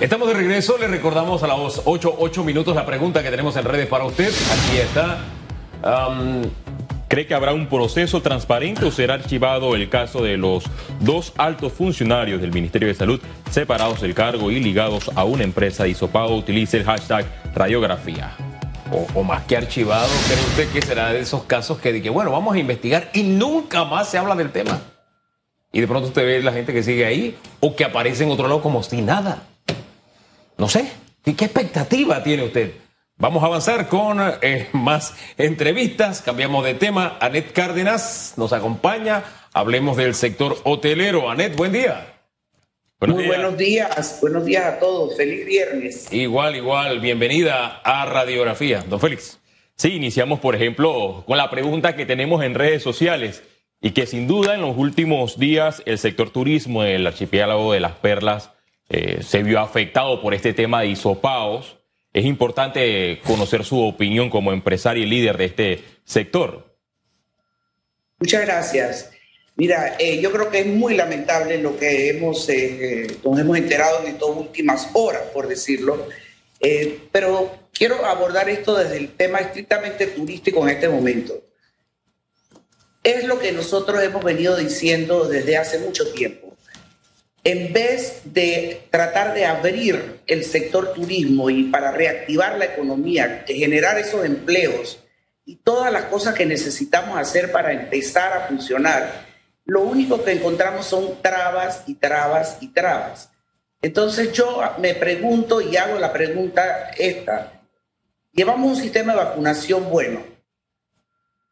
Estamos de regreso, le recordamos a los 8, 8 minutos la pregunta que tenemos en redes para usted. Aquí está. ¿Cree que habrá un proceso transparente o será archivado el caso de los dos altos funcionarios del Ministerio de Salud separados del cargo y ligados a una empresa de isopado? Utilice el hashtag radiografía. O, más que archivado, ¿cree usted que será de esos casos que, que, bueno, vamos a investigar y nunca más se habla del tema? Y de pronto usted ve la gente que sigue ahí o que aparece en otro lado como si nada. No sé. ¿Qué expectativa tiene usted? Vamos a avanzar con eh, más entrevistas. Cambiamos de tema. Anet Cárdenas nos acompaña. Hablemos del sector hotelero. Anet, buen día. Muy buenos días. Buenos días a todos. Feliz viernes. Igual, igual. Bienvenida a Radiografía. Don Félix. Sí, iniciamos, por ejemplo, con la pregunta que tenemos en redes sociales y que sin duda en los últimos días el sector turismo del archipiélago de las Perlas eh, se vio afectado por este tema de isopaos. Es importante conocer su opinión como empresario y líder de este sector. Muchas gracias. Mira, eh, yo creo que es muy lamentable lo que hemos, eh, nos hemos enterado en estas últimas horas, por decirlo, pero quiero abordar esto desde el tema estrictamente turístico en este momento. Es lo que nosotros hemos venido diciendo desde hace mucho tiempo en vez de tratar de abrir el sector turismo y para reactivar la economía, generar esos empleos y todas las cosas que necesitamos hacer para empezar a funcionar, lo único que encontramos son trabas y trabas y trabas. Entonces yo me pregunto y hago la pregunta esta. Llevamos un sistema de vacunación bueno.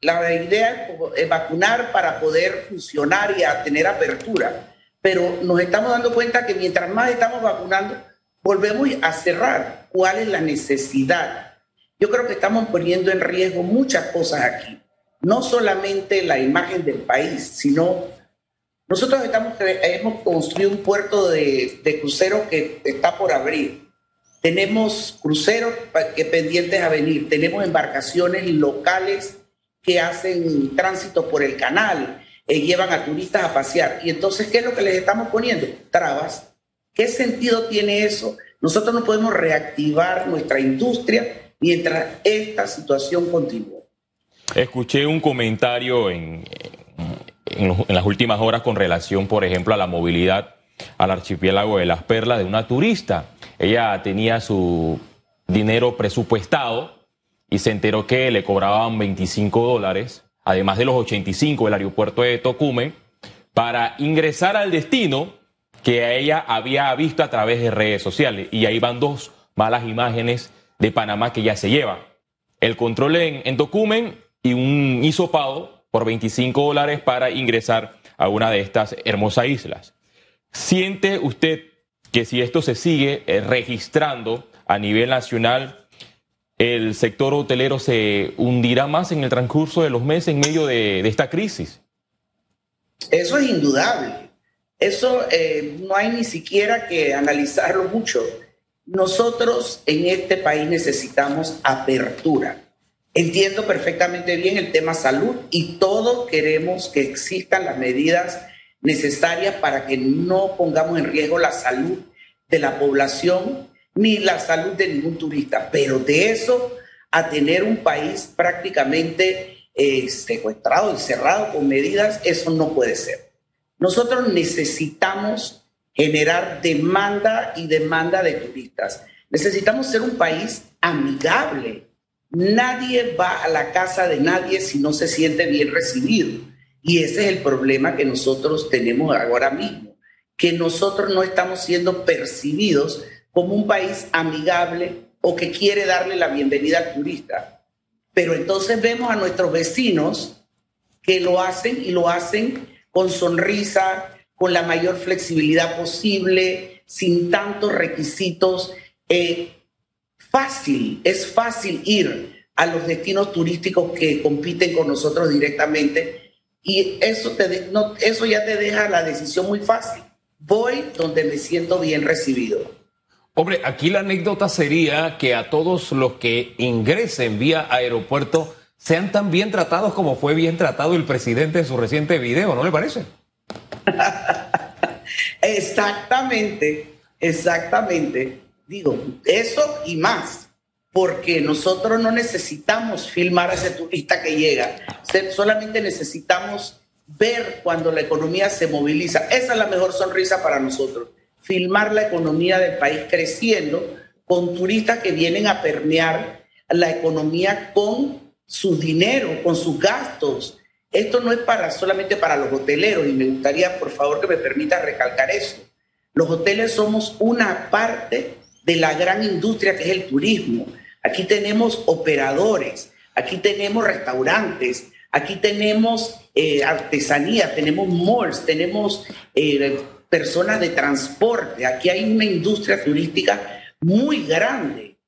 La idea es vacunar para poder funcionar y tener apertura pero nos estamos dando cuenta que mientras más estamos vacunando, volvemos a cerrar. ¿Cuál es la necesidad? Yo creo que estamos poniendo en riesgo muchas cosas aquí. No solamente la imagen del país, sino nosotros estamos, hemos construido un puerto de, de cruceros que está por abrir. Tenemos cruceros que pendientes a venir. Tenemos embarcaciones locales que hacen tránsito por el canal eh, llevan a turistas a pasear. Y entonces, ¿qué es lo que les estamos poniendo? Trabas. ¿Qué sentido tiene eso? Nosotros no podemos reactivar nuestra industria mientras esta situación continúe. Escuché un comentario en, en, las últimas horas con relación, por ejemplo, a la movilidad al archipiélago de las Perlas de una turista. Ella tenía su dinero presupuestado y se enteró que le cobraban 25 dólares además de los 85 del aeropuerto de Tocumen, para ingresar al destino que ella había visto a través de redes sociales. Y ahí van dos malas imágenes de Panamá que ya se lleva. El control en, en Tocumen y un hisopado por 25 dólares para ingresar a una de estas hermosas islas. ¿Siente usted que si esto se sigue eh, registrando a nivel nacional, el sector hotelero se hundirá más en el transcurso de los meses en medio de, esta crisis? Eso es indudable. Eso eh, no hay ni siquiera que analizarlo mucho. Nosotros en este país necesitamos apertura. Entiendo perfectamente bien el tema salud y todos queremos que existan las medidas necesarias para que no pongamos en riesgo la salud de la población ni la salud de ningún turista, pero de eso a tener un país prácticamente eh, secuestrado y cerrado con medidas, eso no puede ser. Nosotros necesitamos generar demanda y demanda de turistas. Necesitamos ser un país amigable. Nadie va a la casa de nadie si no se siente bien recibido. Y ese es el problema que nosotros tenemos ahora mismo, que nosotros no estamos siendo percibidos como un país amigable o que quiere darle la bienvenida al turista. Pero entonces vemos a nuestros vecinos que lo hacen y lo hacen con sonrisa, con la mayor flexibilidad posible, sin tantos requisitos. Eh, fácil, es fácil ir a los destinos turísticos que compiten con nosotros directamente y eso, te, no, eso ya te deja la decisión muy fácil. Voy donde me siento bien recibido. Hombre, aquí la anécdota sería que a todos los que ingresen vía aeropuerto sean tan bien tratados como fue bien tratado el presidente en su reciente video, ¿no le parece? Exactamente. Exactamente. Digo, eso y más, porque nosotros no necesitamos filmar a ese turista que llega, solamente necesitamos ver cuando la economía se moviliza. Esa es la mejor sonrisa para nosotros, filmar la economía del país creciendo con turistas que vienen a permear la economía con su dinero, con sus gastos. Esto no es para solamente para los hoteleros y me gustaría, por favor, que me permita recalcar eso. Los hoteles somos una parte de la gran industria que es el turismo. Aquí tenemos operadores, aquí tenemos restaurantes, aquí tenemos eh, artesanía, tenemos malls, tenemos eh, personas de transporte, aquí hay una industria turística muy grande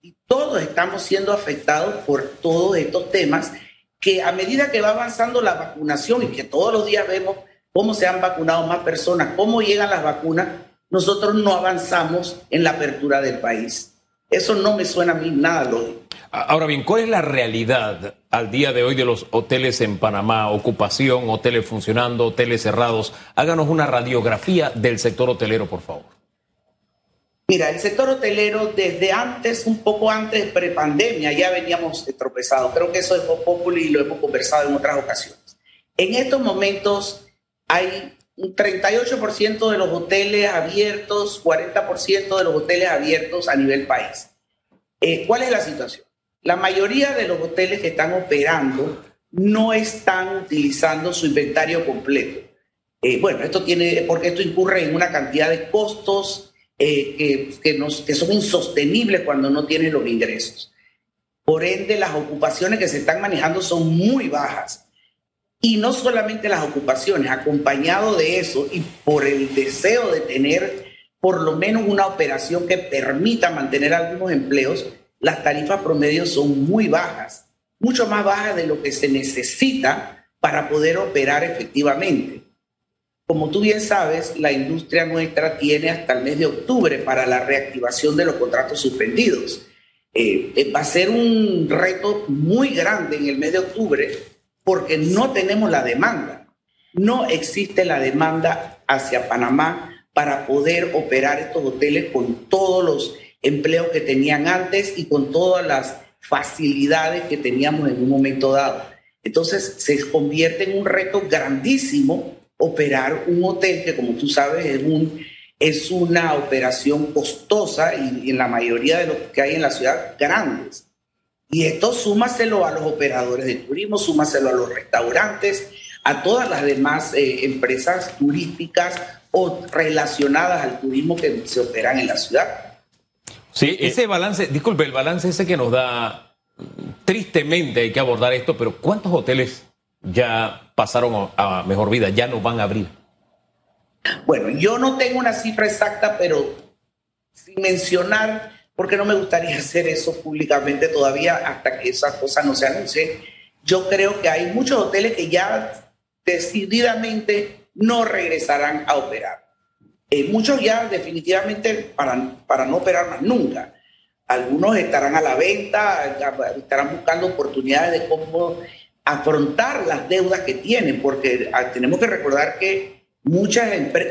y todos estamos siendo afectados por todos estos temas que a medida que va avanzando la vacunación y que todos los días vemos cómo se han vacunado más personas, cómo llegan las vacunas, nosotros no avanzamos en la apertura del país. Eso no me suena a mí nada lógico. Ahora bien, ¿cuál es la realidad al día de hoy de los hoteles en Panamá? Ocupación, hoteles funcionando, hoteles cerrados. Háganos una radiografía del sector hotelero, por favor. Mira, el sector hotelero desde antes, un poco antes de prepandemia, ya veníamos tropezados. Creo que eso es popular y lo hemos conversado en otras ocasiones. En estos momentos hay un 38% de los hoteles abiertos, 40% de los hoteles abiertos a nivel país. Eh, ¿Cuál es la situación? La mayoría de los hoteles que están operando no están utilizando su inventario completo. Eh, bueno, esto tiene, porque esto incurre en una cantidad de costos eh, que, que son insostenibles cuando no tienen los ingresos. Por ende, las ocupaciones que se están manejando son muy bajas. Y no solamente las ocupaciones, acompañado de eso y por el deseo de tener por lo menos una operación que permita mantener algunos empleos, las tarifas promedios son muy bajas, mucho más bajas de lo que se necesita para poder operar efectivamente. Como tú bien sabes, la industria nuestra tiene hasta el mes de octubre para la reactivación de los contratos suspendidos. Eh, eh, va a ser un reto muy grande en el mes de octubre porque no tenemos la demanda. No existe la demanda hacia Panamá para poder operar estos hoteles con todos los empleos que tenían antes y con todas las facilidades que teníamos en un momento dado. Entonces se convierte en un reto grandísimo operar un hotel que, como tú sabes, es, un, es una operación costosa y, en la mayoría de los que hay en la ciudad grandes. Y esto súmaselo a los operadores de turismo, súmaselo a los restaurantes, a todas las demás eh, empresas turísticas o relacionadas al turismo que se operan en la ciudad. Sí, ese balance, disculpe, el balance ese que nos da, tristemente hay que abordar esto, pero ¿cuántos hoteles ya pasaron a mejor vida, ya no van a abrir? Bueno, yo no tengo una cifra exacta, pero sin mencionar, porque no me gustaría hacer eso públicamente todavía hasta que esa cosa no se anuncie, yo creo que hay muchos hoteles que ya decididamente no regresarán a operar. Eh, muchos ya definitivamente para, para no operar más nunca. Algunos estarán a la venta, estarán buscando oportunidades de cómo afrontar las deudas que tienen, porque ah, tenemos que recordar que muchos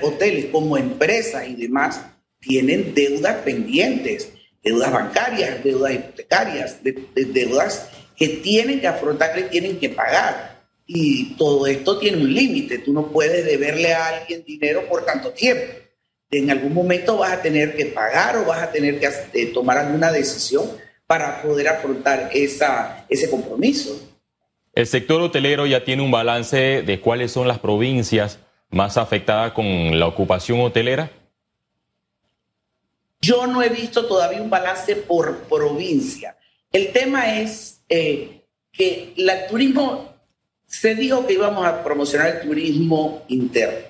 hoteles como empresas y demás tienen deudas pendientes, deudas bancarias, deudas hipotecarias, deudas que tienen que afrontar, que tienen que pagar. Y todo esto tiene un límite. Tú no puedes deberle a alguien dinero por tanto tiempo. En algún momento vas a tener que pagar o vas a tener que eh, tomar alguna decisión para poder afrontar esa, ese compromiso. El sector hotelero ya tiene un balance de cuáles son las provincias más afectadas con la ocupación hotelera. Yo no he visto todavía un balance por provincia. El tema es eh, que el turismo, se dijo que íbamos a promocionar el turismo interno,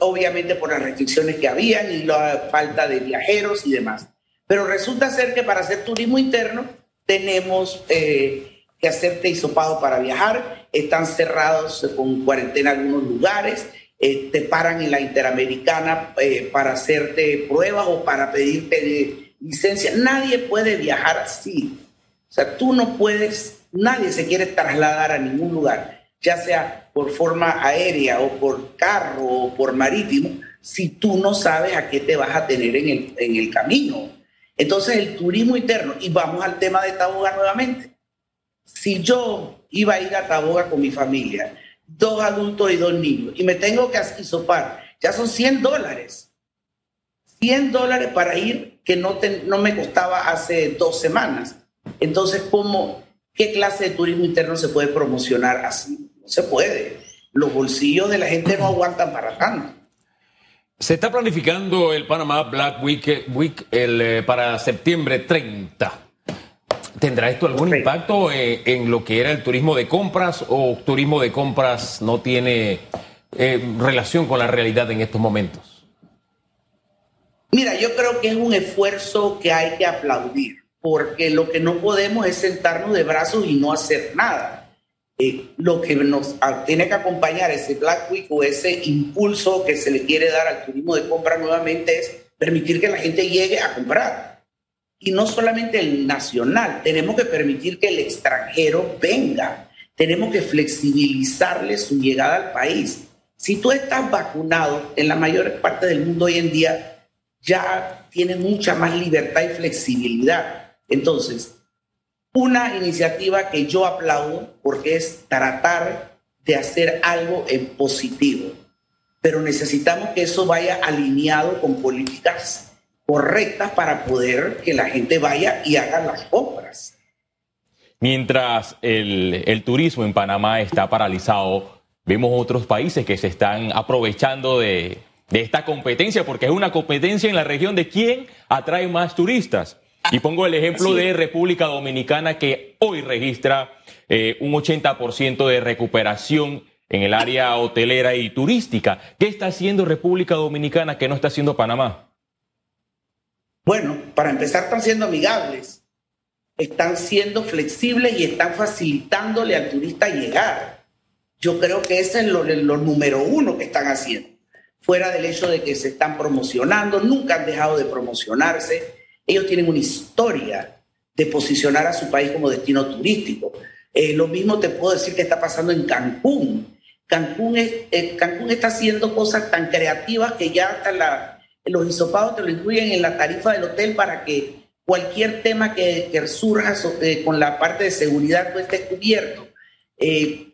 obviamente por las restricciones que habían y la falta de viajeros y demás. Pero resulta ser que para hacer turismo interno tenemos... Eh, que hacerte hisopado para viajar, están cerrados con cuarentena algunos lugares, eh, te paran en la Interamericana eh, para hacerte pruebas o para pedirte licencia. Nadie puede viajar así. O sea, tú no puedes, nadie se quiere trasladar a ningún lugar, ya sea por forma aérea o por carro o por marítimo, si tú no sabes a qué te vas a tener en el, en el camino. Entonces el turismo interno, y vamos al tema de Taboga nuevamente. Si yo iba a ir a Taboga con mi familia, dos adultos y dos niños, y me tengo que hisopar, ya son 100 dólares. 100 dólares para ir que no, no me costaba hace dos semanas. Entonces, ¿cómo, ¿qué clase de turismo interno se puede promocionar así? No se puede. Los bolsillos de la gente no aguantan para tanto. Se está planificando el Panamá Black Week, Week el, eh, para septiembre 30. ¿Tendrá esto algún impacto en, en, lo que era el turismo de compras o turismo de compras no tiene eh, relación con la realidad en estos momentos? Mira, yo creo que es un esfuerzo que hay que aplaudir, porque lo que no podemos es sentarnos de brazos y no hacer nada. Eh, lo que nos tiene que acompañar ese Black Week o ese impulso que se le quiere dar al turismo de compra nuevamente es permitir que la gente llegue a comprar. Y no solamente el nacional, tenemos que permitir que el extranjero venga. Tenemos que flexibilizarle su llegada al país. Si tú estás vacunado en la mayor parte del mundo hoy en día, ya tienes mucha más libertad y flexibilidad. Entonces, una iniciativa que yo aplaudo porque es tratar de hacer algo en positivo, pero necesitamos que eso vaya alineado con políticas correctas para poder que la gente vaya y haga las compras. Mientras el, el turismo en Panamá está paralizado, vemos otros países que se están aprovechando de, de esta competencia, porque es una competencia en la región de quién atrae más turistas. Y pongo el ejemplo de República Dominicana que hoy registra eh, un 80% de recuperación en el área hotelera y turística. ¿Qué está haciendo República Dominicana que no está haciendo Panamá? Bueno, para empezar están siendo amigables, están siendo flexibles y están facilitándole al turista llegar. Yo creo que ese es lo, lo número uno que están haciendo. Fuera del hecho de que se están promocionando, nunca han dejado de promocionarse ellos tienen una historia de posicionar a su país como destino turístico. Eh, lo mismo te puedo decir que está pasando en Cancún. Cancún, es, eh, Cancún está haciendo cosas tan creativas que ya hasta la, los hisopados te lo incluyen en la tarifa del hotel para que cualquier tema que, que surja eh, con la parte de seguridad no esté cubierto.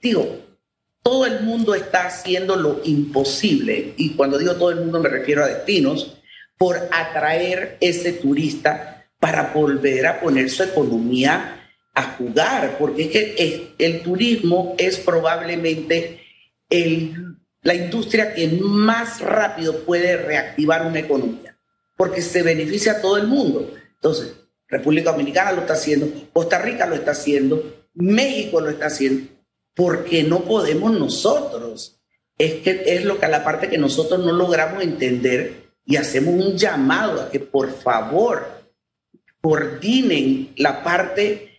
digo, todo el mundo está haciendo lo imposible, y cuando digo todo el mundo me refiero a destinos, por atraer ese turista para volver a poner su economía a jugar, porque es que el turismo es probablemente el, la industria que más rápido puede reactivar una economía, porque se beneficia a todo el mundo. Entonces, República Dominicana lo está haciendo, Costa Rica lo está haciendo, México lo está haciendo, porque no podemos nosotros. Es que es lo que la parte que nosotros no logramos entender y hacemos un llamado a que por favor coordinen la parte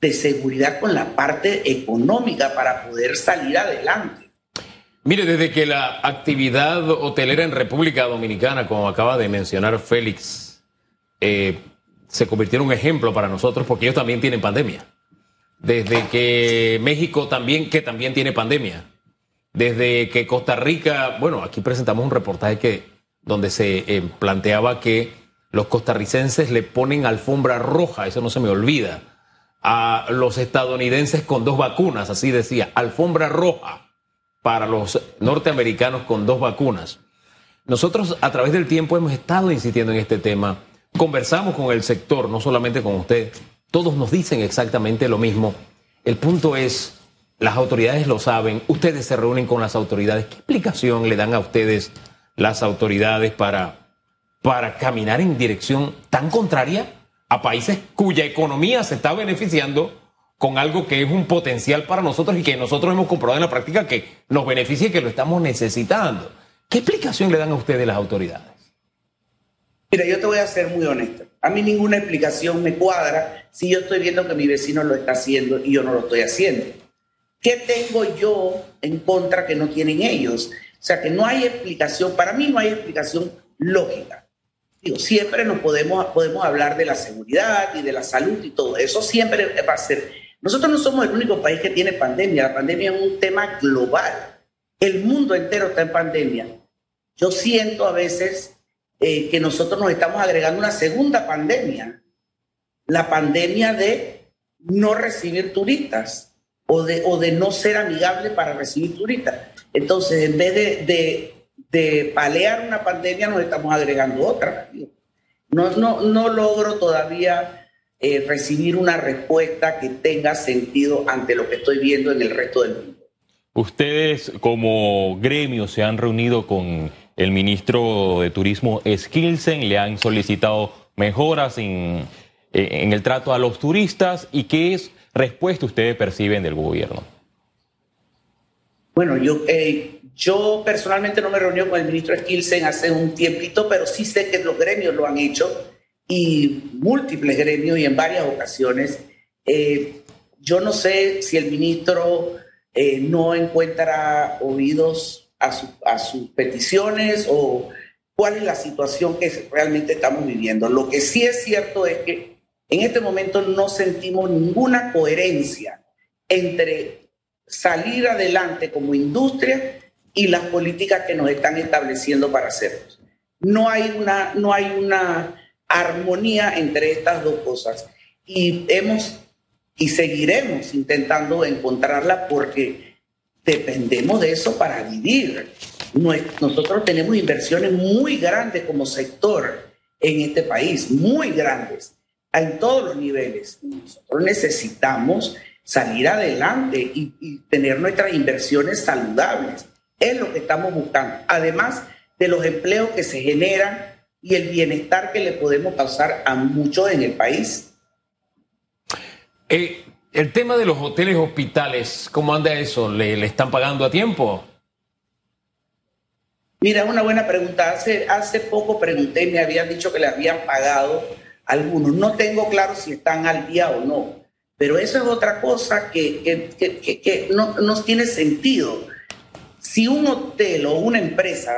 de seguridad con la parte económica para poder salir adelante. Mire, desde que la actividad hotelera en República Dominicana, como acaba de mencionar Félix, eh, se convirtió en un ejemplo para nosotros porque ellos también tienen pandemia. Desde que México también, que también tiene pandemia. Desde que Costa Rica, bueno, aquí presentamos un reportaje que donde se eh, planteaba que los costarricenses le ponen alfombra roja, eso no se me olvida, a los estadounidenses con dos vacunas, así decía, alfombra roja para los norteamericanos con dos vacunas. Nosotros a través del tiempo hemos estado insistiendo en este tema, conversamos con el sector, no solamente con usted, todos nos dicen exactamente lo mismo. El punto es, las autoridades lo saben, ustedes se reúnen con las autoridades, ¿qué explicación le dan a ustedes las autoridades para, para caminar en dirección tan contraria a países cuya economía se está beneficiando con algo que es un potencial para nosotros y que nosotros hemos comprobado en la práctica que nos beneficia y que lo estamos necesitando. ¿Qué explicación le dan a ustedes las autoridades? Mira, yo te voy a ser muy honesto. A mí ninguna explicación me cuadra si yo estoy viendo que mi vecino lo está haciendo y yo no lo estoy haciendo. ¿Qué tengo yo en contra que no tienen ellos? O sea que no hay explicación, para mí no hay explicación lógica. Digo, siempre nos podemos, podemos hablar de la seguridad y de la salud y todo. Eso siempre va a ser. Nosotros no somos el único país que tiene pandemia. La pandemia es un tema global. El mundo entero está en pandemia. yo siento a veces eh, que nosotros nos estamos agregando una segunda pandemia, la pandemia de no recibir turistas o de, o de no ser amigable para recibir turistas. Entonces, en vez de, de, palear una pandemia, nos estamos agregando otra. No, no, no logro todavía eh, recibir una respuesta que tenga sentido ante lo que estoy viendo en el resto del mundo. Ustedes como gremio se han reunido con el ministro de Turismo Skilsen, le han solicitado mejoras en, en el trato a los turistas y qué es respuesta ustedes perciben del gobierno. Bueno, yo, eh, yo personalmente no me reuní con el ministro Skilsen hace un tiempito, pero sí sé que los gremios lo han hecho y múltiples gremios y en varias ocasiones. Eh, yo no sé si el ministro eh, no encuentra oídos a, a sus peticiones o cuál es la situación que realmente estamos viviendo. Lo que sí es cierto es que en este momento no sentimos ninguna coherencia entre salir adelante como industria y las políticas que nos están estableciendo para hacerlo. No hay una, no hay una armonía entre estas dos cosas y hemos y seguiremos intentando encontrarla porque dependemos de eso para vivir. Nosotros tenemos inversiones muy grandes como sector en este país, muy grandes, en todos los niveles. Nosotros necesitamos salir adelante y, y tener nuestras inversiones saludables. Es lo que estamos buscando. Además de los empleos que se generan y el bienestar que le podemos causar a muchos en el país. Eh, el tema de los hoteles hospitales, ¿cómo anda eso? ¿Le, están pagando a tiempo? Mira, una buena pregunta. Hace, hace poco pregunté, me habían dicho que le habían pagado algunos. No tengo claro si están al día o no, pero eso es otra cosa que, que, que, no, no tiene sentido. Si un hotel o una empresa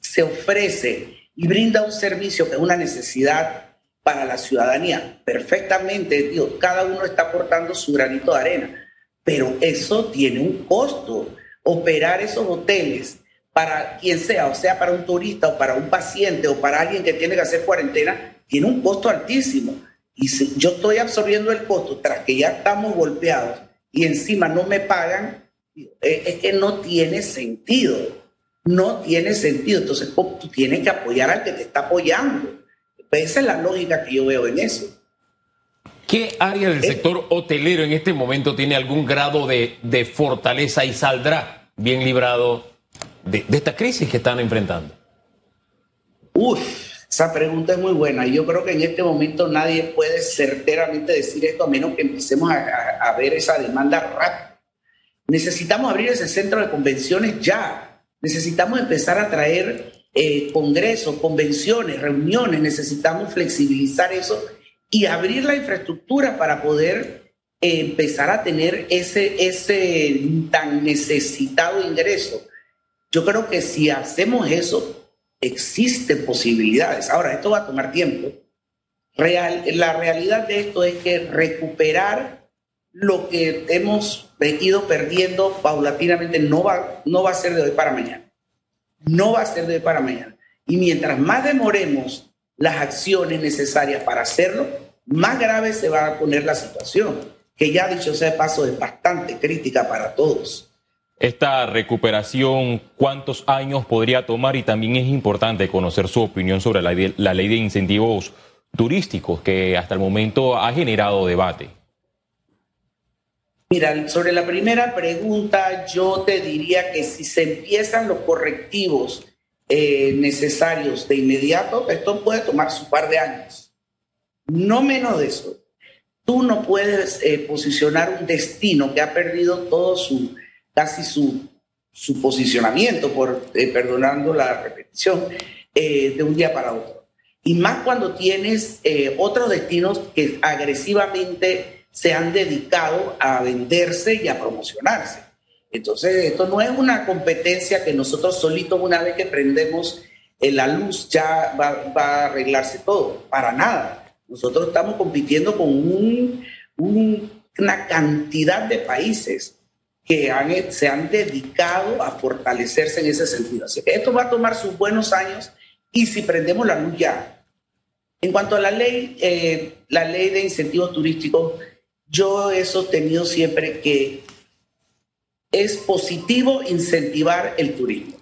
se ofrece y brinda un servicio que es una necesidad para la ciudadanía. Perfectamente, tío, cada uno está aportando su granito de arena, pero eso tiene un costo. Operar esos hoteles para quien sea, o sea, para un turista o para un paciente o para alguien que tiene que hacer cuarentena, tiene un costo altísimo. Y si yo estoy absorbiendo el costo tras que ya estamos golpeados y encima no me pagan, eh, es que no tiene sentido. No tiene sentido. Entonces, tú tienes que apoyar al que te está apoyando. Esa es la lógica que yo veo en eso. ¿Qué área del sector hotelero en este momento tiene algún grado de, fortaleza y saldrá bien librado de, esta crisis que están enfrentando? Uf, esa pregunta es muy buena. Yo creo que en este momento nadie puede certeramente decir esto a menos que empecemos a, ver esa demanda rápida. Necesitamos abrir ese centro de convenciones ya. Necesitamos empezar a traer eh, congresos, convenciones, reuniones, necesitamos flexibilizar eso y abrir la infraestructura para poder eh, empezar a tener ese, ese tan necesitado ingreso. Yo creo que si hacemos eso, existen posibilidades. Ahora, esto va a tomar tiempo. Real, la realidad de esto es que recuperar lo que hemos ido perdiendo paulatinamente no va, no va a ser de hoy para mañana no va a ser de para mañana. Y mientras más demoremos las acciones necesarias para hacerlo, más grave se va a poner la situación, que ya dicho sea de paso es bastante crítica para todos. Esta recuperación, ¿cuántos años podría tomar? Y también es importante conocer su opinión sobre la, ley de incentivos turísticos que hasta el momento ha generado debate. Mira, sobre la primera pregunta, yo te diría que si se empiezan los correctivos eh, necesarios de inmediato, esto puede tomar su par de años. No menos de eso. Tú no puedes eh, posicionar un destino que ha perdido todo su, casi su, su posicionamiento, por, eh, perdonando la repetición, de un día para otro. Y más cuando tienes otros destinos que agresivamente se han dedicado a venderse y a promocionarse. Entonces, esto no es una competencia que nosotros solitos, una vez que prendemos la luz, ya va, a arreglarse todo. Para nada. Nosotros estamos compitiendo con una cantidad de países que se han dedicado a fortalecerse en ese sentido. Así esto va a tomar sus buenos años y si prendemos la luz ya. En cuanto a la ley, eh, la ley de incentivos turísticos, yo he sostenido siempre que es positivo incentivar el turismo.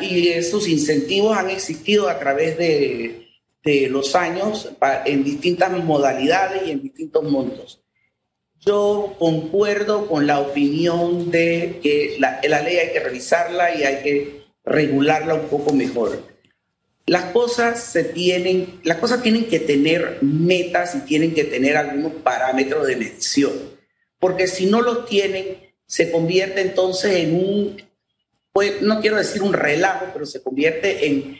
y esos incentivos han existido a través de, de los años en distintas modalidades y en distintos montos. Yo concuerdo con la opinión de que la, la ley hay que revisarla y hay que regularla un poco mejor. Las cosas se tienen, las cosas tienen que tener metas y tienen que tener algunos parámetros de medición, porque si no lo tienen, se convierte entonces en un, pues, no quiero decir un relajo, pero se convierte en,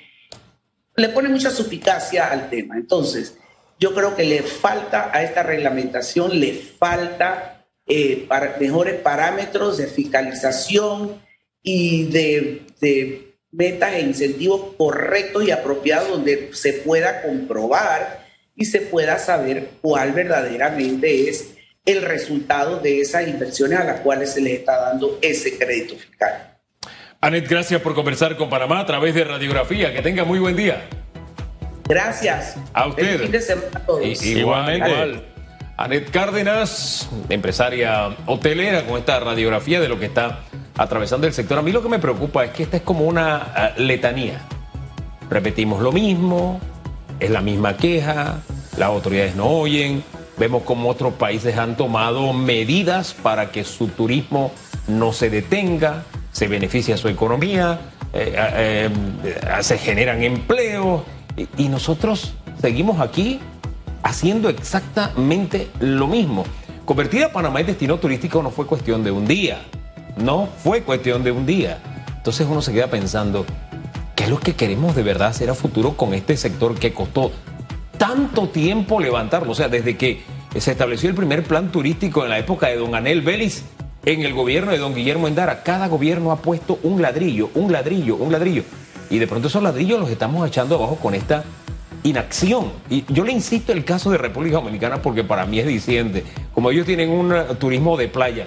le pone mucha suspicacia al tema. Entonces, yo creo que le falta a esta reglamentación, le falta eh, para mejores parámetros de fiscalización y de, de metas e incentivos correctos y apropiados donde se pueda comprobar y se pueda saber cuál verdaderamente es el resultado de esas inversiones a las cuales se les está dando ese crédito fiscal. Anet, gracias por conversar con Panamá a través de Radiografía. Que tenga muy buen día. Gracias. A usted. fin de semana a todos. igualmente. Anet Cárdenas, empresaria hotelera, con esta radiografía de lo que está atravesando el sector. A mí lo que me preocupa es que esta es como una ah, letanía. Repetimos lo mismo, es la misma queja, las autoridades no oyen, vemos como otros países han tomado medidas para que su turismo no se detenga, se beneficia su economía, eh, eh, eh, se generan empleos y, nosotros seguimos aquí haciendo exactamente lo mismo. Convertir a Panamá en destino turístico no fue cuestión de un día, no fue cuestión de un día. Entonces uno se queda pensando, ¿qué es lo que queremos de verdad hacer a futuro con este sector que costó tanto tiempo levantarlo? O sea, desde que se estableció el primer plan turístico en la época de don Anel Vélez, en el gobierno de don Guillermo Endara, cada gobierno ha puesto un ladrillo, un ladrillo, un ladrillo. Y de pronto esos ladrillos los estamos echando abajo con esta inacción. Y yo le insisto el caso de República Dominicana porque para mí es diciente. Como ellos tienen un turismo de playa,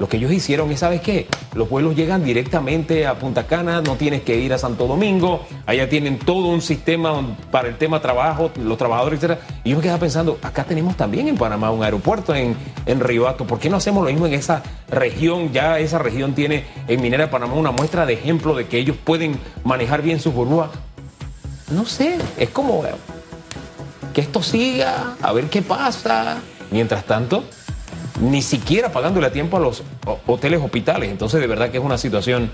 lo que ellos hicieron es, ¿sabes qué? Los vuelos llegan directamente a Punta Cana, no tienes que ir a Santo Domingo, allá tienen todo un sistema para el tema trabajo, los trabajadores, etc. Y yo me quedaba pensando, acá tenemos también en Panamá un aeropuerto en, en Ribato, ¿por qué no hacemos lo mismo en esa región? Ya esa región tiene en Minera de Panamá una muestra de ejemplo de que ellos pueden manejar bien sus burbujas. No sé, es como que esto siga, a ver qué pasa. Mientras tanto, ni siquiera pagándole a tiempo a los hoteles hospitales. Entonces, de verdad que es una situación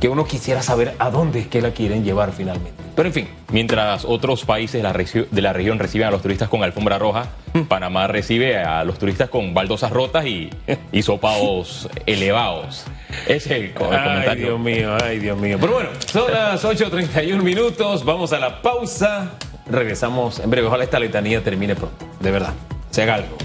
que uno quisiera saber a dónde es que la quieren llevar finalmente. Pero en fin. Mientras otros países de la, región reciben a los turistas con alfombra roja, hmm. Panamá recibe a los turistas con baldosas rotas y, y sopados elevados. Ese es el, comentario. Ay, Dios mío, ay, Dios mío. Pero bueno, son las 8.31 minutos, vamos a la pausa. Regresamos en breve. Ojalá esta letanía termine pronto, de verdad. Se haga algo.